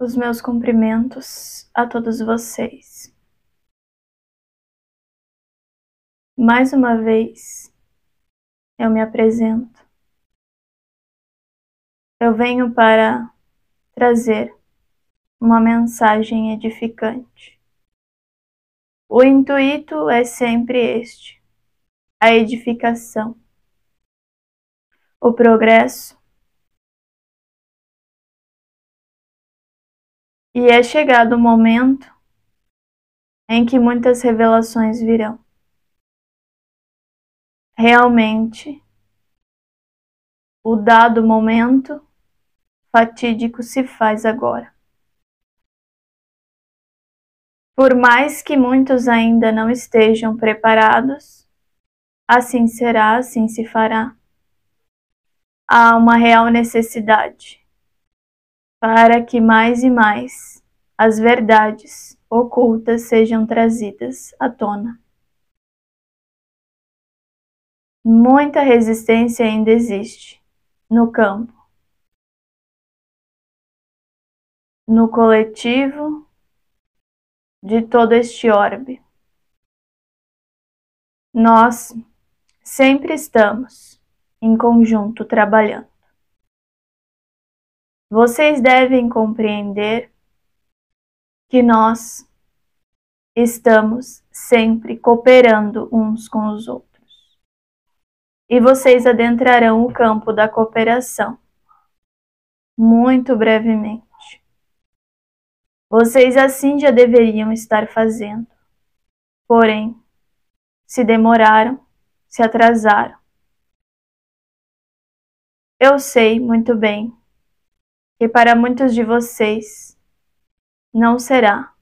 Os meus cumprimentos a todos vocês. Mais uma vez eu me apresento. Eu venho para trazer uma mensagem edificante. O intuito é sempre este: a edificação, o progresso. E é chegado o momento em que muitas revelações virão realmente o dado momento fatídico se faz agora. Por mais que muitos ainda não estejam preparados, assim será, assim se fará. Há uma real necessidade para que mais e mais as verdades ocultas sejam trazidas à tona. Muita resistência ainda existe no campo, no coletivo de todo este orbe. Nós sempre estamos em conjunto trabalhando. Vocês devem compreender que nós estamos sempre cooperando uns com os outros e vocês adentrarão o campo da cooperação. Muito brevemente. Vocês assim já deveriam estar fazendo. Porém, se demoraram, se atrasaram. Eu sei muito bem que para muitos de vocês não será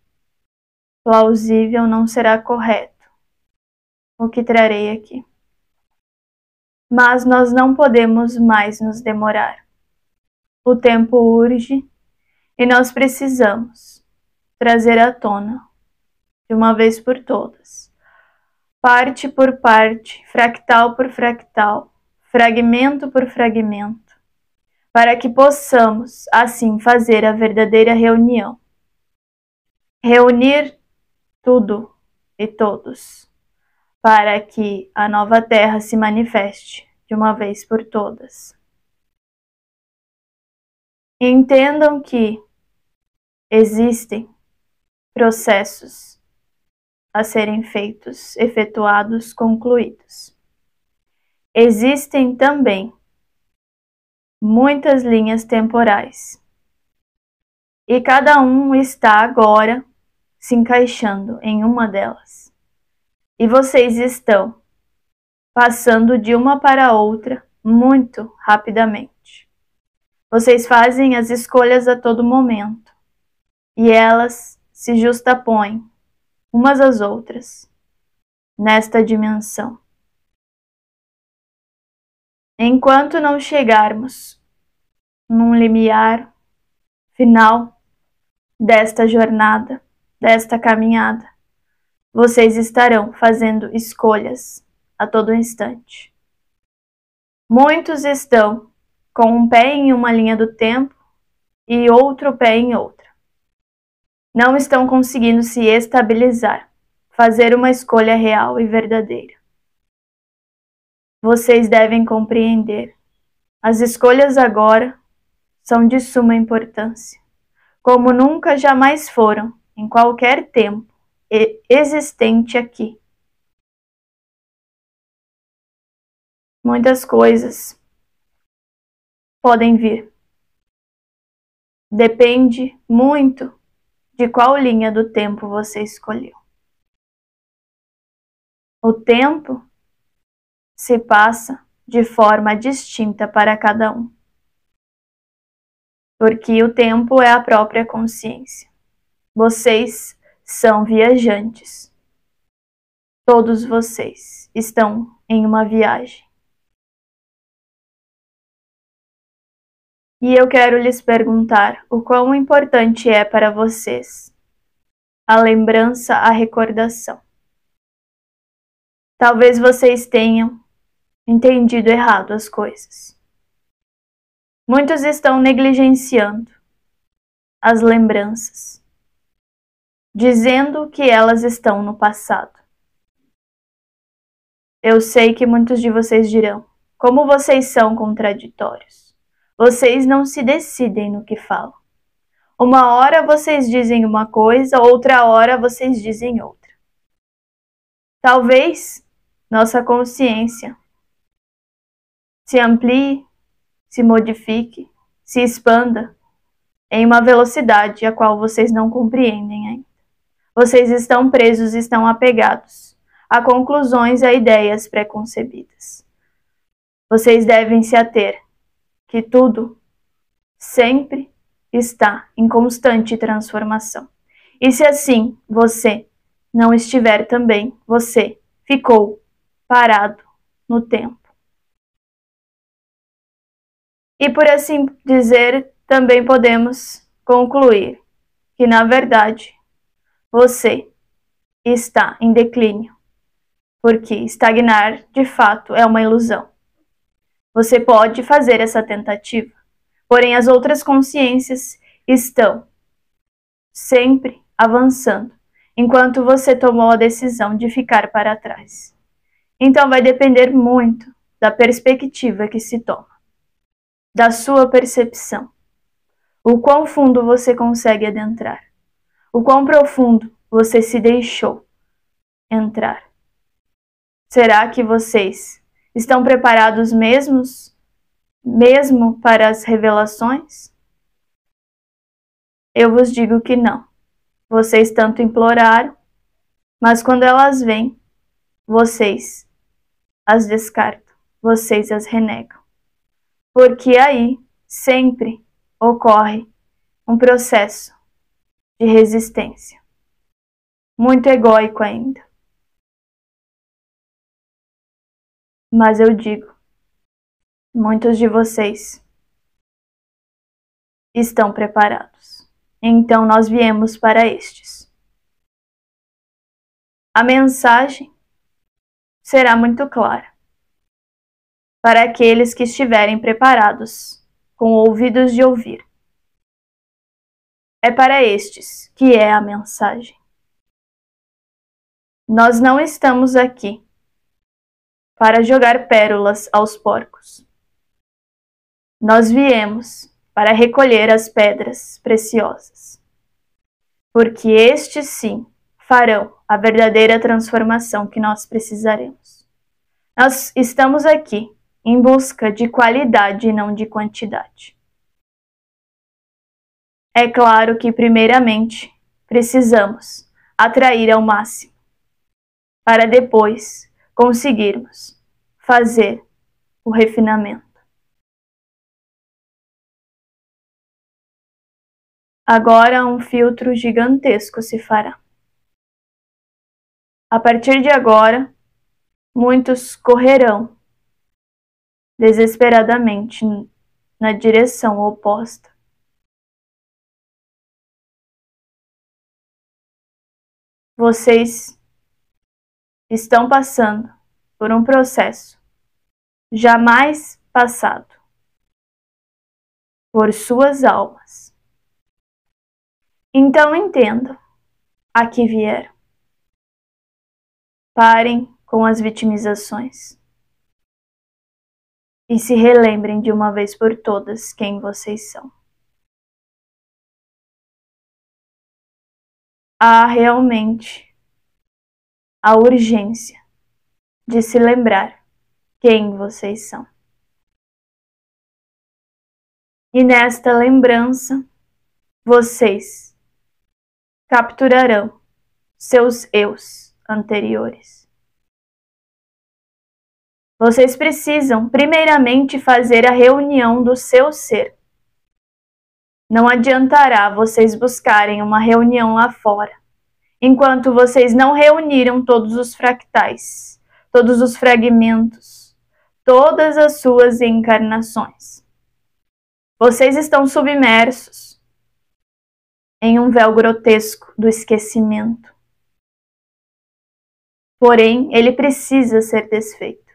plausível, não será correto o que trarei aqui mas nós não podemos mais nos demorar. O tempo urge e nós precisamos trazer à tona, de uma vez por todas, parte por parte, fractal por fractal, fragmento por fragmento, para que possamos, assim, fazer a verdadeira reunião. Reunir tudo e todos para que a nova terra se manifeste de uma vez por todas. Entendam que existem processos a serem feitos, efetuados, concluídos. Existem também muitas linhas temporais. E cada um está agora se encaixando em uma delas e vocês estão passando de uma para outra muito rapidamente. Vocês fazem as escolhas a todo momento e elas se justapõem umas às outras nesta dimensão. Enquanto não chegarmos num limiar final desta jornada, desta caminhada, vocês estarão fazendo escolhas a todo instante. Muitos estão com um pé em uma linha do tempo e outro pé em outra. Não estão conseguindo se estabilizar, fazer uma escolha real e verdadeira. Vocês devem compreender. As escolhas agora são de suma importância, como nunca jamais foram em qualquer tempo existente aqui. Muitas coisas podem vir. Depende muito de qual linha do tempo você escolheu. O tempo se passa de forma distinta para cada um. Porque o tempo é a própria consciência. Vocês são viajantes. Todos vocês estão em uma viagem. E eu quero lhes perguntar o quão importante é para vocês a lembrança, a recordação. Talvez vocês tenham entendido errado as coisas. Muitos estão negligenciando as lembranças, dizendo que elas estão no passado. Eu sei que muitos de vocês dirão: como vocês são contraditórios. Vocês não se decidem no que falam. Uma hora vocês dizem uma coisa, outra hora vocês dizem outra. Talvez nossa consciência se amplie, se modifique, se expanda em uma velocidade a qual vocês não compreendem ainda. Vocês estão presos, estão apegados a conclusões e a ideias preconcebidas. Vocês devem se ater que tudo sempre está em constante transformação. E se assim você não estiver também, você ficou parado no tempo. E por assim dizer, também podemos concluir que, na verdade, você está em declínio, porque estagnar de fato é uma ilusão. Você pode fazer essa tentativa, porém as outras consciências estão sempre avançando, enquanto você tomou a decisão de ficar para trás. Então vai depender muito da perspectiva que se toma, da sua percepção. O quão fundo você consegue adentrar, o quão profundo você se deixou entrar. Será que vocês estão preparados mesmos, mesmo para as revelações? Eu vos digo que não. Vocês tanto imploraram, mas quando elas vêm, vocês as descartam, vocês as renegam. Porque aí sempre ocorre um processo de resistência, muito egóico ainda. Mas eu digo, muitos de vocês estão preparados. Então nós viemos para estes. A mensagem será muito clara para aqueles que estiverem preparados, com ouvidos de ouvir. É para estes que é a mensagem. Nós não estamos aqui para jogar pérolas aos porcos. Nós viemos para recolher as pedras preciosas. Porque estes sim farão a verdadeira transformação que nós precisaremos. Nós estamos aqui em busca de qualidade e não de quantidade. É claro que, primeiramente, precisamos atrair ao máximo, para depois conseguirmos fazer o refinamento. Agora um filtro gigantesco se fará. A partir de agora, muitos correrão desesperadamente na direção oposta. Vocês estão passando por um processo jamais passado por suas almas. Então entendo a que vieram. Parem com as vitimizações e se relembrem de uma vez por todas quem vocês são. Há realmente a urgência de se lembrar quem vocês são. E nesta lembrança, vocês capturarão seus eus anteriores. Vocês precisam, primeiramente, fazer a reunião do seu ser. Não adiantará vocês buscarem uma reunião lá fora, enquanto vocês não reuniram todos os fractais, todos os fragmentos, todas as suas encarnações. Vocês estão submersos em um véu grotesco do esquecimento. Porém, ele precisa ser desfeito.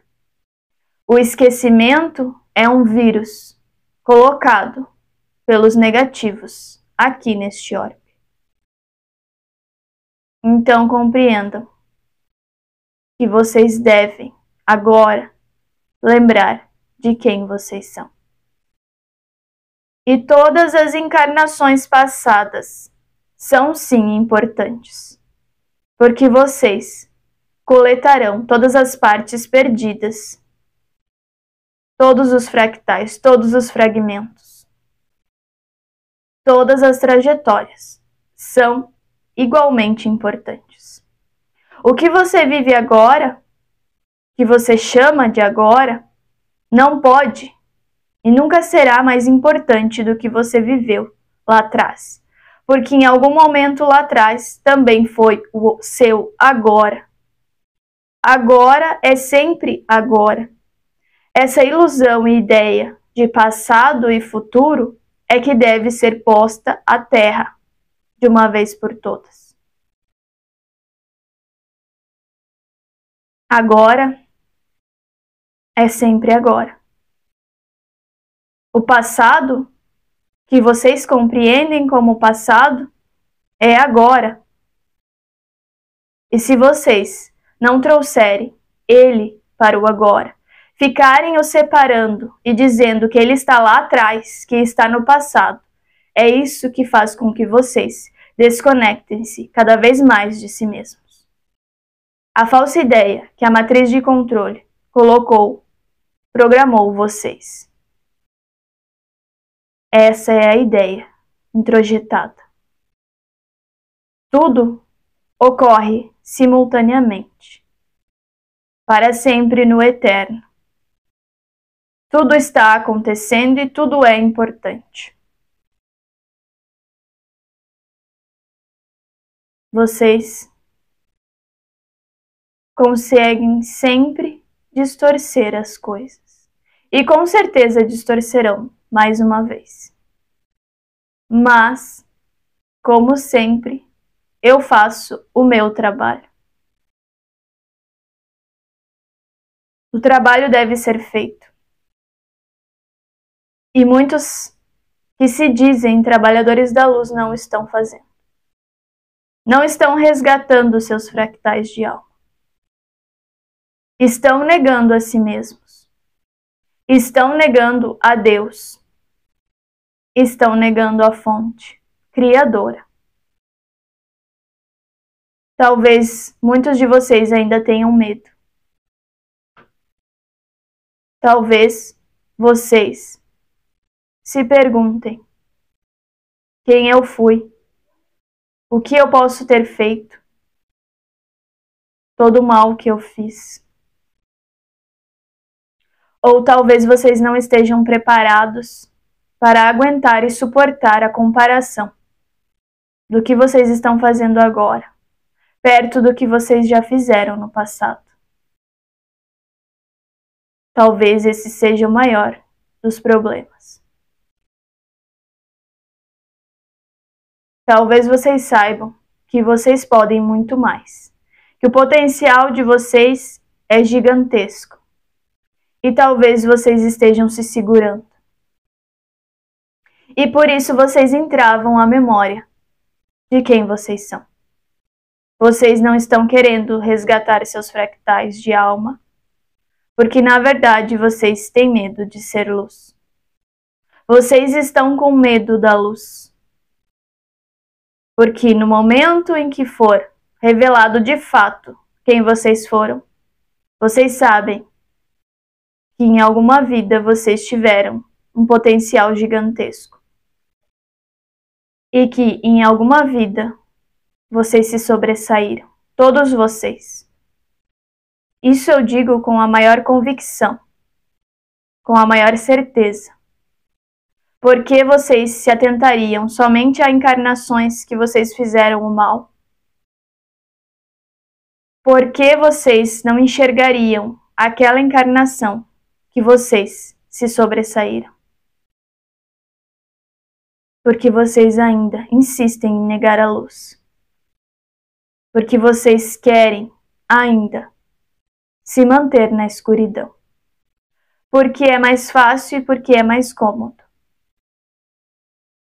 O esquecimento é um vírus colocado pelos negativos aqui neste orbe. Então compreendam que vocês devem agora lembrar de quem vocês são. E todas as encarnações passadas são sim importantes, porque vocês coletarão todas as partes perdidas, todos os fractais, todos os fragmentos, todas as trajetórias são igualmente importantes. O que você vive agora, que você chama de agora, não pode e nunca será mais importante do que você viveu lá atrás, porque em algum momento lá atrás também foi o seu agora. Agora é sempre agora. Essa ilusão e ideia de passado e futuro é que deve ser posta à terra de uma vez por todas. Agora é sempre agora. O passado, que vocês compreendem como passado, é agora. E se vocês não trouxerem ele para o agora, ficarem o separando e dizendo que ele está lá atrás, que está no passado, é isso que faz com que vocês desconectem-se cada vez mais de si mesmos. A falsa ideia que a matriz de controle colocou, programou vocês. Essa é a ideia introjetada. Tudo ocorre simultaneamente, para sempre no eterno. Tudo está acontecendo e tudo é importante. Vocês conseguem sempre distorcer as coisas. E com certeza distorcerão mais uma vez. Mas, como sempre, eu faço o meu trabalho. O trabalho deve ser feito. E muitos que se dizem trabalhadores da luz não estão fazendo. Não estão resgatando seus fractais de alma. Estão negando a si mesmos. Estão negando a Deus estão negando a fonte criadora. Talvez muitos de vocês ainda tenham medo. Talvez vocês se perguntem: quem eu fui? O que eu posso ter feito? Todo o mal que eu fiz. Ou talvez vocês não estejam preparados para aguentar e suportar a comparação do que vocês estão fazendo agora, perto do que vocês já fizeram no passado. Talvez esse seja o maior dos problemas. Talvez vocês saibam que vocês podem muito mais, que o potencial de vocês é gigantesco. E talvez vocês estejam se segurando e por isso vocês entravam à memória de quem vocês são. Vocês não estão querendo resgatar seus fractais de alma, porque na verdade vocês têm medo de ser luz. Vocês estão com medo da luz. Porque no momento em que for revelado de fato quem vocês foram, vocês sabem que em alguma vida vocês tiveram um potencial gigantesco e que em alguma vida vocês se sobressaíram, todos vocês. Isso eu digo com a maior convicção, com a maior certeza. Porque vocês se atentariam somente a encarnações que vocês fizeram o mal? Por que vocês não enxergariam aquela encarnação que vocês se sobressaíram? porque vocês ainda insistem em negar a luz. Porque vocês querem ainda se manter na escuridão. porque é mais fácil e porque é mais cômodo.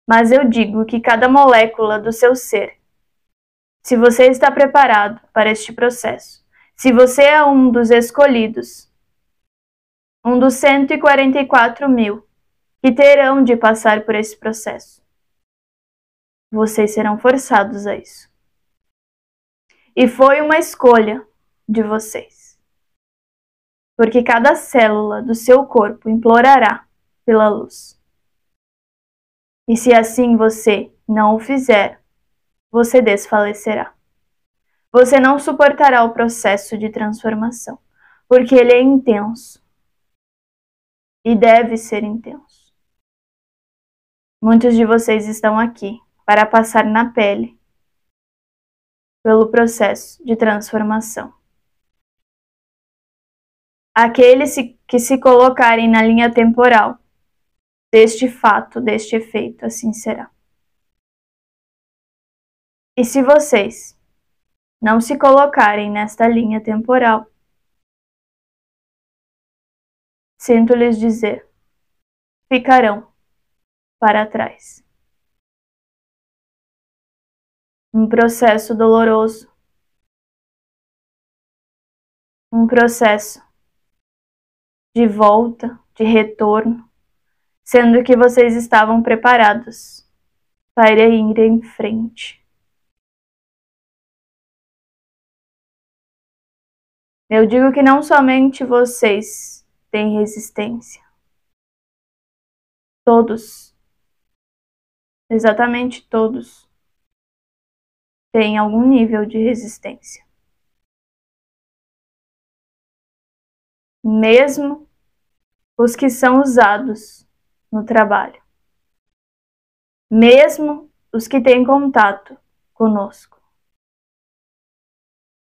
Mas eu digo que cada molécula do seu ser, se você está preparado para este processo, se você é um dos escolhidos, um dos 144 mil que terão de passar por esse processo, vocês serão forçados a isso. E foi uma escolha de vocês. Porque cada célula do seu corpo implorará pela luz. E se assim você não o fizer, você desfalecerá. Você não suportará o processo de transformação, porque ele é intenso. E deve ser intenso. Muitos de vocês estão aqui para passar na pele pelo processo de transformação. Aqueles que se colocarem na linha temporal deste fato, deste efeito, assim será. E se vocês não se colocarem nesta linha temporal, sinto lhes dizer, ficarão para trás. um processo doloroso, um processo de volta, de retorno, sendo que vocês estavam preparados para ir em frente. Eu digo que não somente vocês têm resistência, todos, exatamente todos, têm algum nível de resistência. Mesmo os que são usados no trabalho. Mesmo os que têm contato conosco.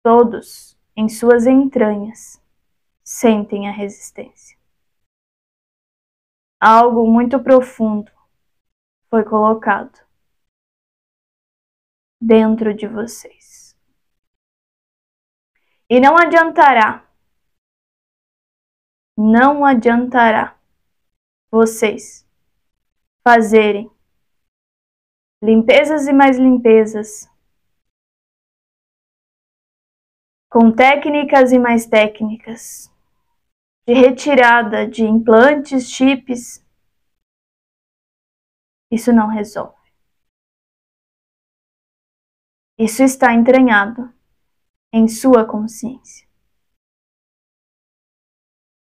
Todos, em suas entranhas, sentem a resistência. Algo muito profundo foi colocado dentro de vocês. E não adiantará, não adiantará vocês fazerem limpezas e mais limpezas, com técnicas e mais técnicas, de retirada de implantes, chips. Isso não resolve. Isso está entranhado em sua consciência.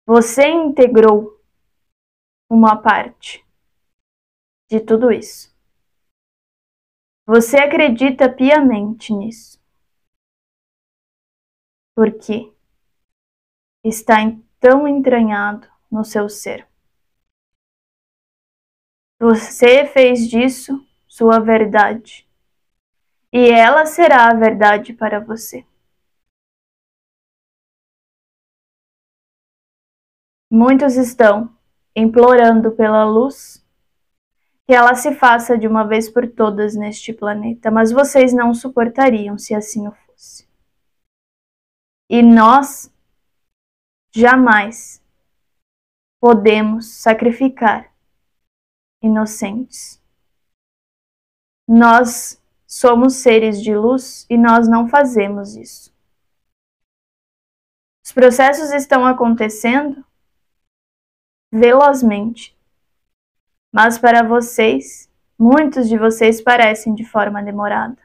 Você integrou uma parte de tudo isso. Você acredita piamente nisso. Porque está tão entranhado no seu ser. Você fez disso sua verdade e ela será a verdade para você. Muitos estão implorando pela luz que ela se faça de uma vez por todas neste planeta, mas vocês não suportariam se assim o fosse. E nós jamais podemos sacrificar inocentes. Nós Somos seres de luz e nós não fazemos isso. Os processos estão acontecendo velozmente, mas para vocês, muitos de vocês parecem de forma demorada.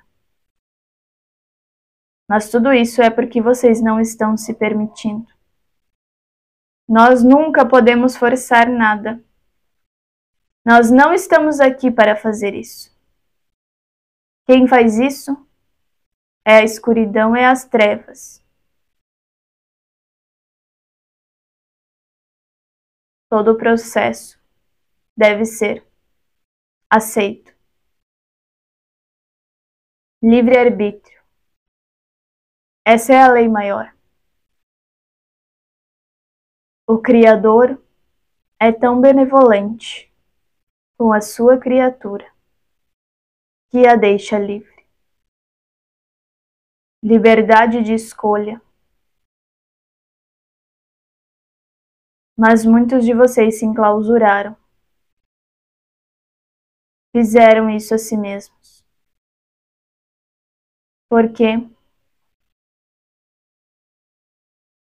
Mas tudo isso é porque vocês não estão se permitindo. Nós nunca podemos forçar nada. Nós não estamos aqui para fazer isso. Quem faz isso é a escuridão, é as trevas. Todo o processo deve ser aceito. Livre-arbítrio. Essa é a lei maior. O Criador é tão benevolente com a sua criatura que a deixa livre. Liberdade de escolha. Mas muitos de vocês se enclausuraram. Fizeram isso a si mesmos. Por quê?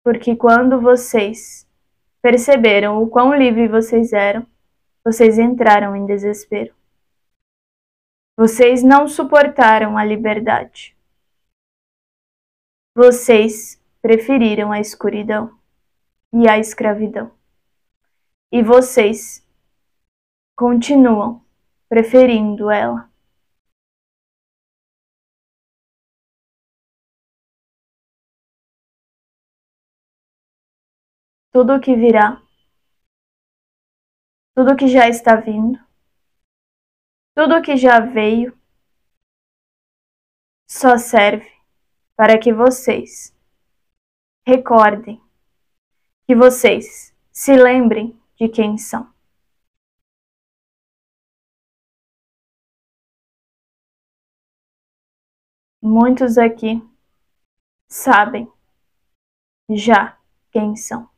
Porque quando vocês perceberam o quão livre vocês eram, vocês entraram em desespero. Vocês não suportaram a liberdade. Vocês preferiram a escuridão e a escravidão. E vocês continuam preferindo ela. Tudo o que virá, tudo o que já está vindo, tudo o que já veio, só serve para que vocês recordem, que vocês se lembrem de quem são. Muitos aqui sabem já quem são.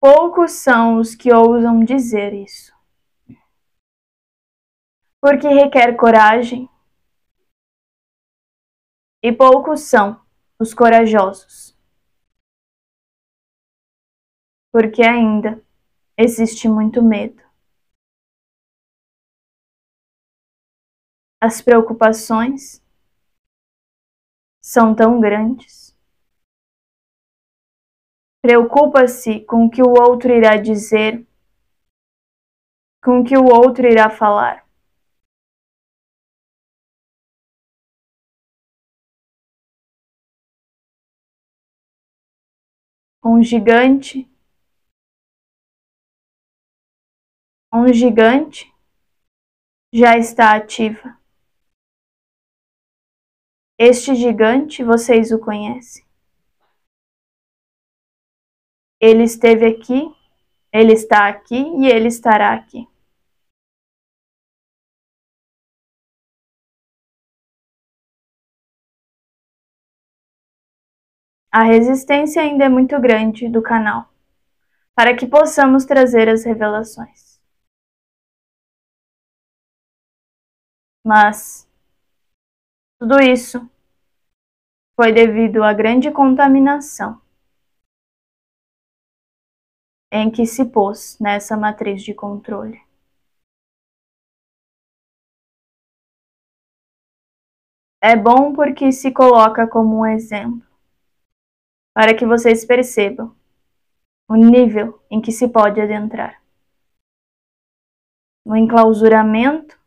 Poucos são os que ousam dizer isso. Porque requer coragem. E poucos são os corajosos porque ainda existe muito medo. As preocupações são tão grandes. Preocupa-se com o que o outro irá dizer, com o que o outro irá falar. Um gigante um gigante já está ativa. Este gigante vocês o conhecem. Ele esteve aqui, ele está aqui e ele estará aqui. A resistência ainda é muito grande do canal para que possamos trazer as revelações. Mas tudo isso foi devido à grande contaminação em que se pôs nessa matriz de controle. É bom porque se coloca como um exemplo, para que vocês percebam o nível em que se pode adentrar. No enclausuramento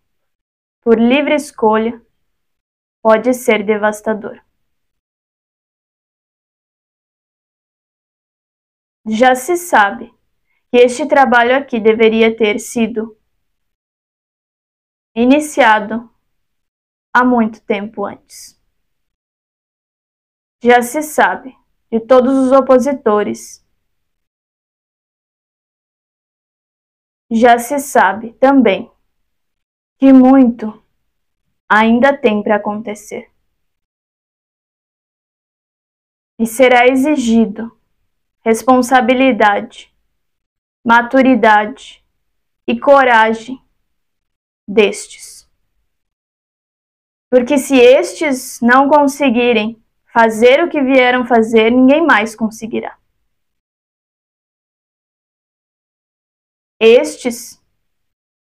por livre escolha, pode ser devastador. Já se sabe que este trabalho aqui deveria ter sido iniciado há muito tempo antes. Já se sabe de todos os opositores. Já se sabe também que muito ainda tem para acontecer. E será exigido responsabilidade, maturidade e coragem destes. Porque se estes não conseguirem fazer o que vieram fazer, ninguém mais conseguirá. Estes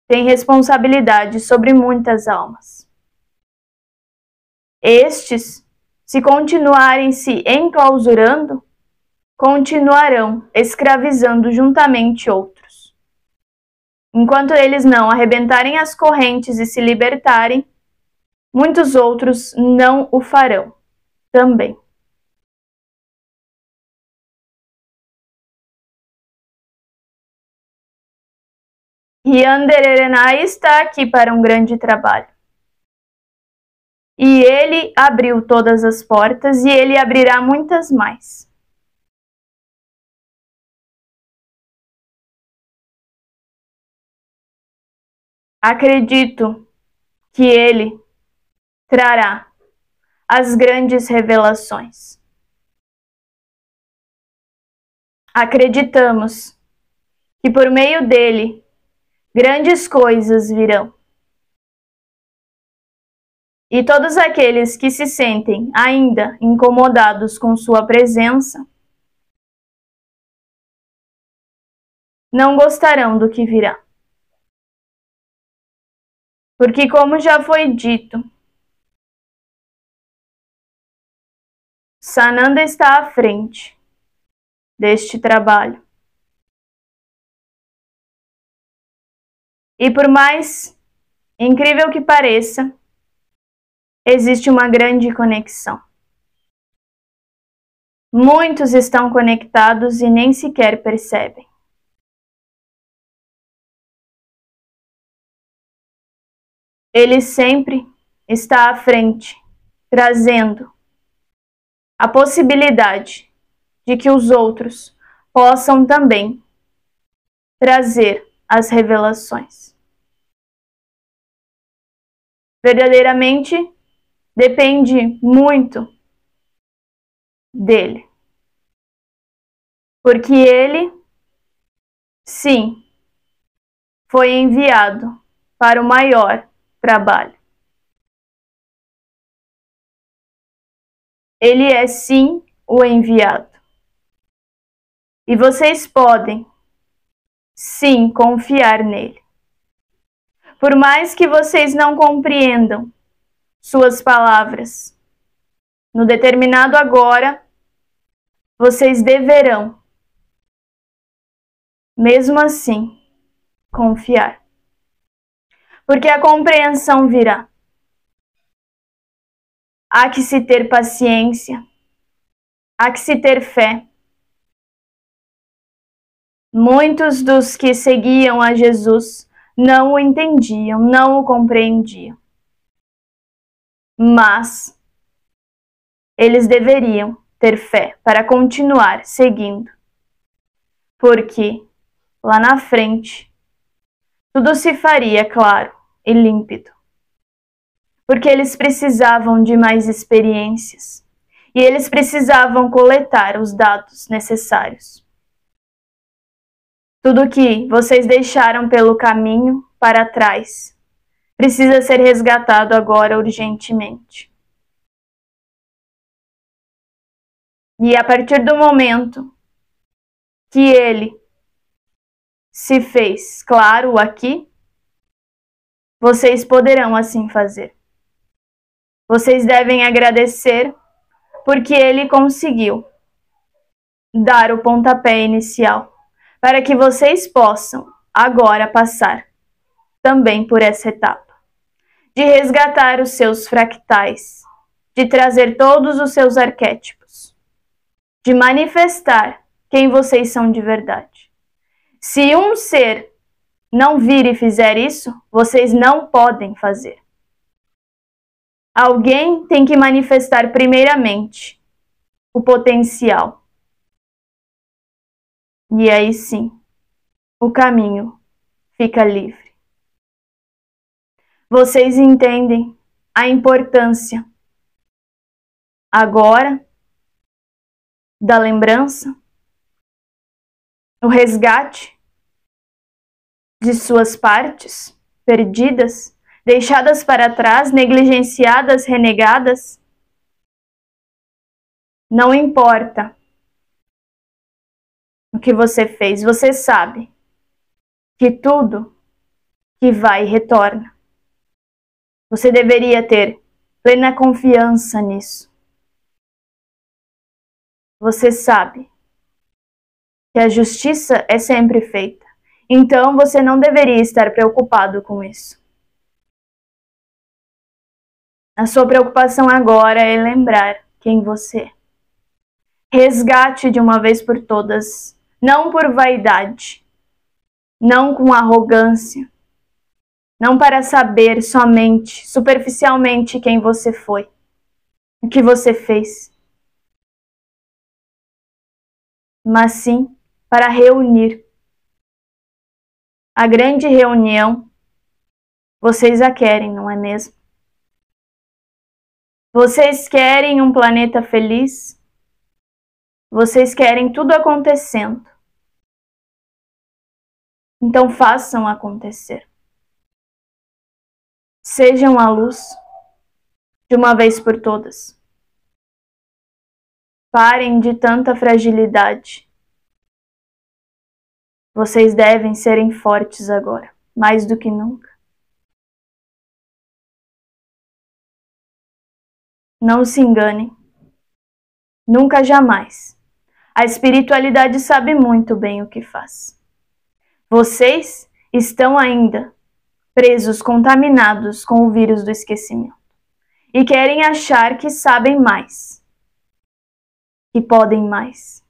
tem responsabilidade sobre muitas almas. Estes, se continuarem se enclausurando, continuarão escravizando juntamente outros. Enquanto eles não arrebentarem as correntes e se libertarem, muitos outros não o farão também. E Andererenai está aqui para um grande trabalho. E ele abriu todas as portas e ele abrirá muitas mais. Acredito que ele trará as grandes revelações. Acreditamos que por meio dele grandes coisas virão. E todos aqueles que se sentem ainda incomodados com sua presença não gostarão do que virá. Porque, como já foi dito, Sananda está à frente deste trabalho. E por mais incrível que pareça, existe uma grande conexão. Muitos estão conectados e nem sequer percebem. Ele sempre está à frente, trazendo a possibilidade de que os outros possam também trazer as revelações. Verdadeiramente depende muito dele. Porque ele, sim, foi enviado para o maior trabalho. Ele é sim o enviado. E vocês podem sim confiar nele. Por mais que vocês não compreendam suas palavras, no determinado agora, vocês deverão, mesmo assim, confiar. Porque a compreensão virá. Há que se ter paciência, há que se ter fé. Muitos dos que seguiam a Jesus não o entendiam, não o compreendiam. Mas eles deveriam ter fé para continuar seguindo. Porque lá na frente tudo se faria claro e límpido porque eles precisavam de mais experiências e eles precisavam coletar os dados necessários. Tudo que vocês deixaram pelo caminho para trás precisa ser resgatado agora urgentemente. E a partir do momento que ele se fez claro aqui, vocês poderão assim fazer. Vocês devem agradecer porque ele conseguiu dar o pontapé inicial para que vocês possam agora passar também por essa etapa de resgatar os seus fractais, de trazer todos os seus arquétipos, de manifestar quem vocês são de verdade. Se um ser não vir e fizer isso, vocês não podem fazer. Alguém tem que manifestar primeiramente o potencial. E aí sim, o caminho fica livre. Vocês entendem a importância agora da lembrança, o resgate de suas partes perdidas? deixadas para trás, negligenciadas, renegadas? Não importa o que você fez, você sabe que tudo que vai retorna. Você deveria ter plena confiança nisso. Você sabe que a justiça é sempre feita. Então você não deveria estar preocupado com isso. A sua preocupação agora é lembrar quem você é. Resgate de uma vez por todas, não por vaidade, não com arrogância, não para saber somente, superficialmente, quem você foi, o que você fez, mas sim para reunir. A grande reunião, vocês a querem, não é mesmo? Vocês querem um planeta feliz? Vocês querem tudo acontecendo. Então façam acontecer. Sejam a luz de uma vez por todas. Parem de tanta fragilidade. Vocês devem serem fortes agora, mais do que nunca. Não se enganem. Nunca jamais. A espiritualidade sabe muito bem o que faz. Vocês estão ainda presos, contaminados com o vírus do esquecimento e querem achar que sabem mais, que podem mais.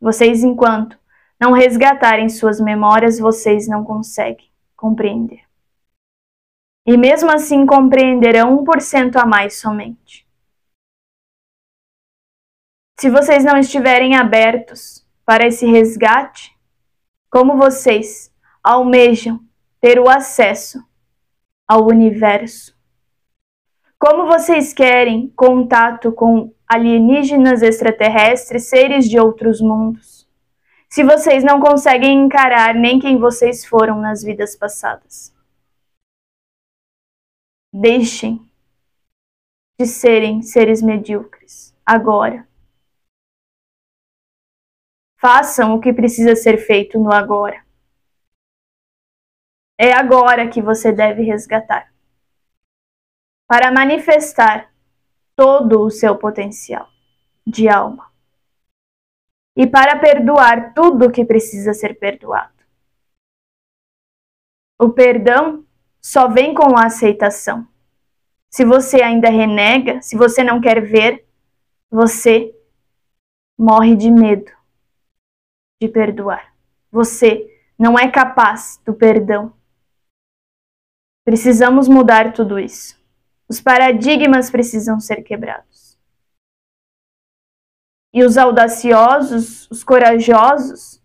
Vocês, enquanto não resgatarem suas memórias, vocês não conseguem compreender. E mesmo assim compreenderão 1% a mais somente. Se vocês não estiverem abertos para esse resgate, como vocês almejam ter o acesso ao universo, como vocês querem contato com alienígenas extraterrestres, seres de outros mundos, se vocês não conseguem encarar nem quem vocês foram nas vidas passadas? Deixem de serem seres medíocres agora. Façam o que precisa ser feito no agora. É agora que você deve resgatar para manifestar todo o seu potencial de alma e para perdoar tudo o que precisa ser perdoado. O perdão só vem com a aceitação. Se você ainda renega, se você não quer ver, você morre de medo de perdoar. Você não é capaz do perdão. Precisamos mudar tudo isso. Os paradigmas precisam ser quebrados. E os audaciosos, os corajosos,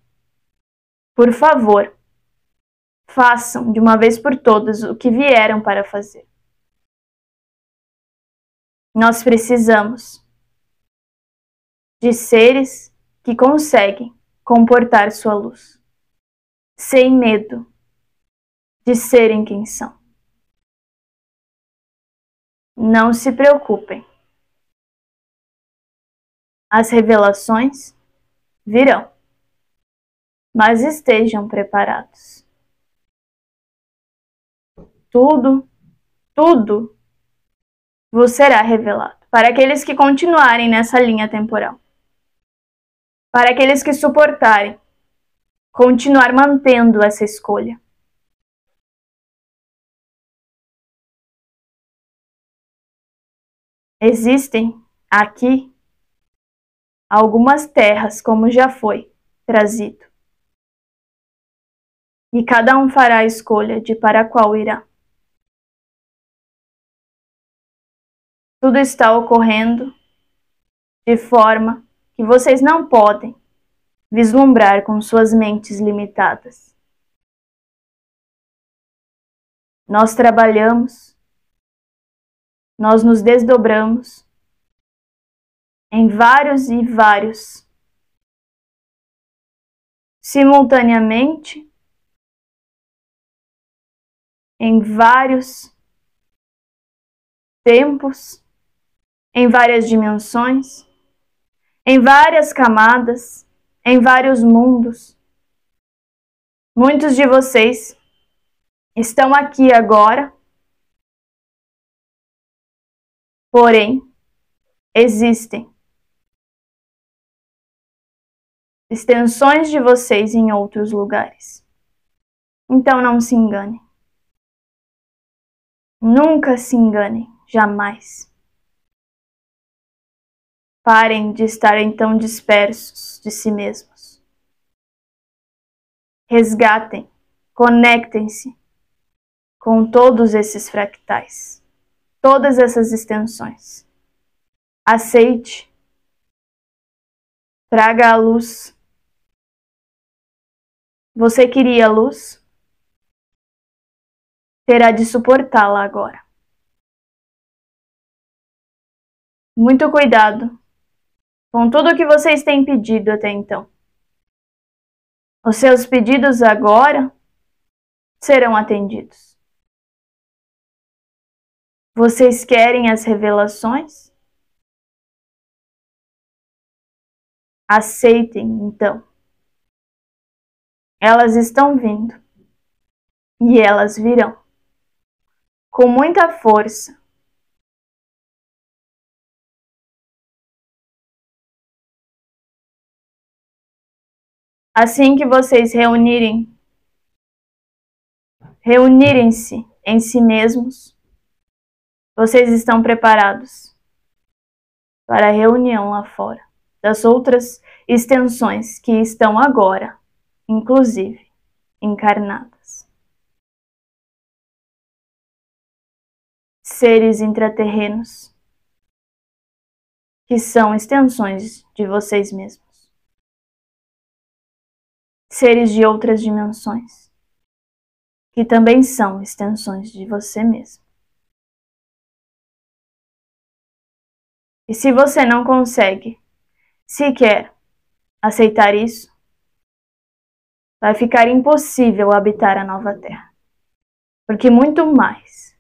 por favor, façam de uma vez por todas o que vieram para fazer. Nós precisamos de seres que conseguem comportar sua luz, sem medo de serem quem são. Não se preocupem. As revelações virão, mas estejam preparados. Tudo, tudo vos será revelado para aqueles que continuarem nessa linha temporal. Para aqueles que suportarem continuar mantendo essa escolha. Existem aqui algumas terras, como já foi trazido. E cada um fará a escolha de para qual irá. Tudo está ocorrendo de forma que vocês não podem vislumbrar com suas mentes limitadas. Nós trabalhamos nós nos desdobramos em vários e vários simultaneamente em vários tempos, em várias dimensões, em várias camadas, em vários mundos. Muitos de vocês estão aqui agora Porém, existem extensões de vocês em outros lugares. Então não se engane. Nunca se enganem, jamais. Parem de estarem tão dispersos de si mesmos. Resgatem, conectem-se com todos esses fractais todas essas extensões. Aceite. Traga a luz. Você queria luz? Terá de suportá-la agora. Muito cuidado com tudo o que vocês têm pedido até então. Os seus pedidos agora serão atendidos. Vocês querem as revelações? Aceitem, então. Elas estão vindo. E elas virão. Com muita força. Assim que vocês reunirem, reunirem-se em si mesmos, vocês estão preparados para a reunião lá fora das outras extensões que estão agora, inclusive, encarnadas. Seres intraterrenos que são extensões de vocês mesmos seres de outras dimensões, que também são extensões de você mesmo. E se você não consegue sequer aceitar isso, vai ficar impossível habitar a nova Terra. Porque muito mais,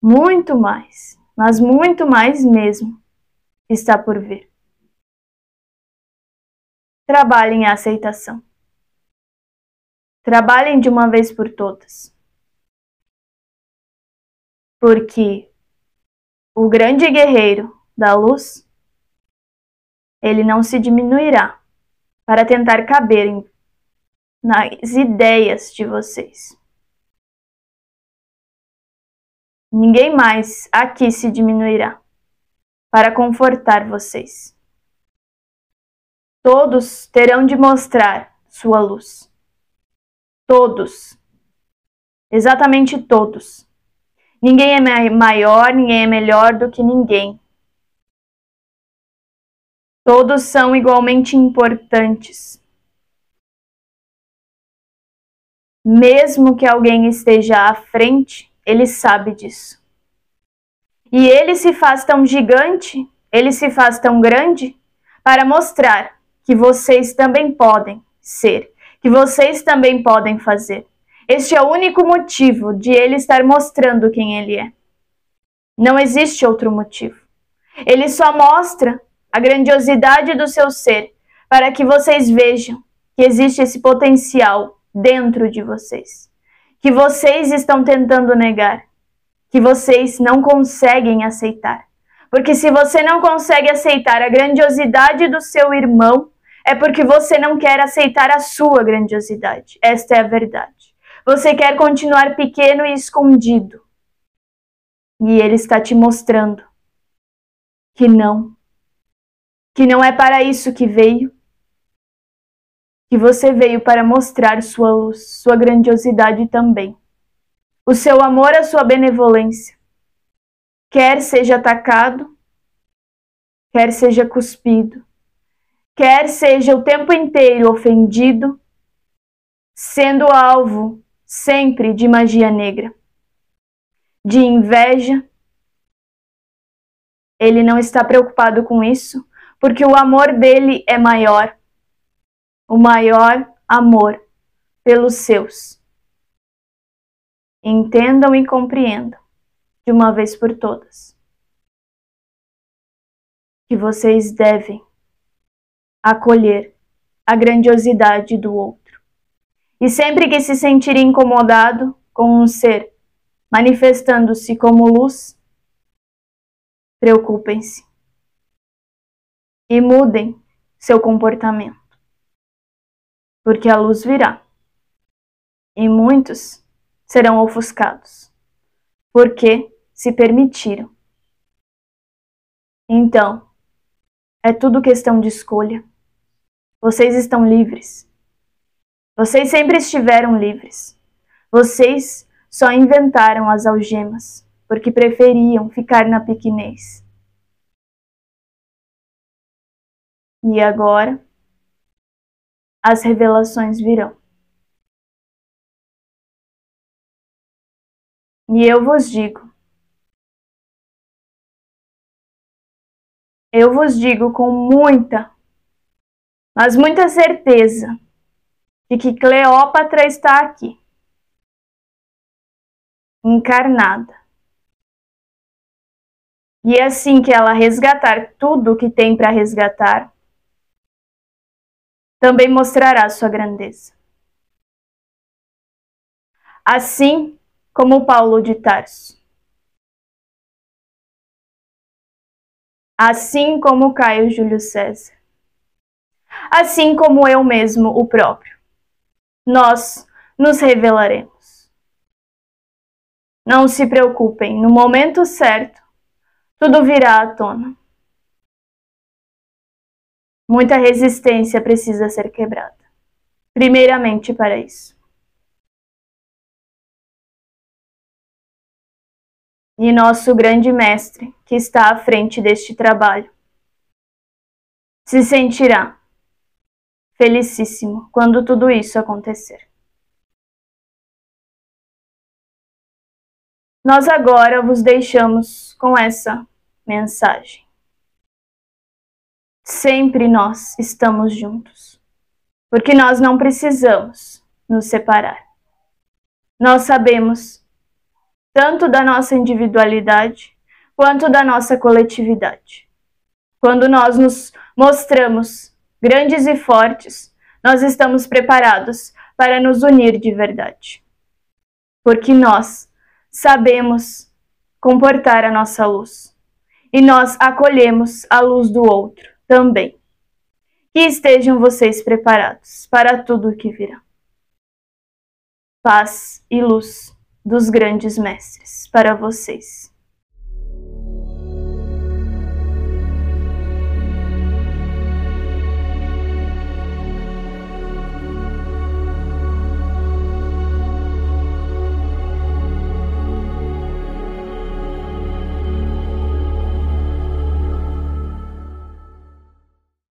muito mais, mas muito mais mesmo, está por vir. Trabalhe em aceitação. Trabalhem de uma vez por todas. Porque o grande guerreiro da luz, ele não se diminuirá para tentar caber em, nas ideias de vocês. Ninguém mais aqui se diminuirá para confortar vocês. Todos terão de mostrar sua luz. Todos. Exatamente todos. Ninguém é maior, ninguém é melhor do que ninguém. Todos são igualmente importantes. Mesmo que alguém esteja à frente, ele sabe disso. E ele se faz tão gigante, ele se faz tão grande para mostrar que vocês também podem ser que vocês também podem fazer. Este é o único motivo de ele estar mostrando quem ele é. Não existe outro motivo. Ele só mostra a grandiosidade do seu ser para que vocês vejam que existe esse potencial dentro de vocês, que vocês estão tentando negar, que vocês não conseguem aceitar. Porque se você não consegue aceitar a grandiosidade do seu irmão, é porque você não quer aceitar a sua grandiosidade. Esta é a verdade. Você quer continuar pequeno e escondido. E ele está te mostrando que não. Que não é para isso que veio. Que você veio para mostrar sua luz, sua grandiosidade também. O seu amor, a sua benevolência. Quer seja atacado, quer seja cuspido, quer seja o tempo inteiro ofendido, sendo alvo sempre de magia negra, de inveja. Ele não está preocupado com isso, porque o amor dele é maior, o maior amor pelos seus. Entendam e compreendam de uma vez por todas que vocês devem acolher a grandiosidade do outro. E sempre que se sentir incomodado com um ser manifestando-se como luz, preocupem-se e mudem seu comportamento, porque a luz virá e muitos serão ofuscados, porque se permitiram. Então, é tudo questão de escolha. Vocês estão livres. Vocês sempre estiveram livres. Vocês só inventaram as algemas porque preferiam ficar na pequenez. E agora as revelações virão. E eu vos digo: Eu vos digo com muita, mas muita certeza de que Cleópatra está aqui, encarnada. E é assim que ela resgatar tudo o que tem para resgatar, também mostrará sua grandeza. Assim como Paulo de Tarso. Assim como Caio Júlio César. Assim como eu mesmo, o próprio. Nós nos revelaremos. Não se preocupem, no momento certo, tudo virá à tona. Muita resistência precisa ser quebrada. Primeiramente para isso. E nosso grande mestre, que está à frente deste trabalho, se sentirá felicíssimo quando tudo isso acontecer. Nós agora vos deixamos com essa mensagem. Sempre nós estamos juntos, porque nós não precisamos nos separar. Nós sabemos tanto da nossa individualidade quanto da nossa coletividade. Quando nós nos mostramos grandes e fortes, nós estamos preparados para nos unir de verdade. Porque nós sabemos comportar a nossa luz e nós acolhemos a luz do outro também. Que estejam vocês preparados para tudo o que virá. Paz e luz dos grandes mestres para vocês.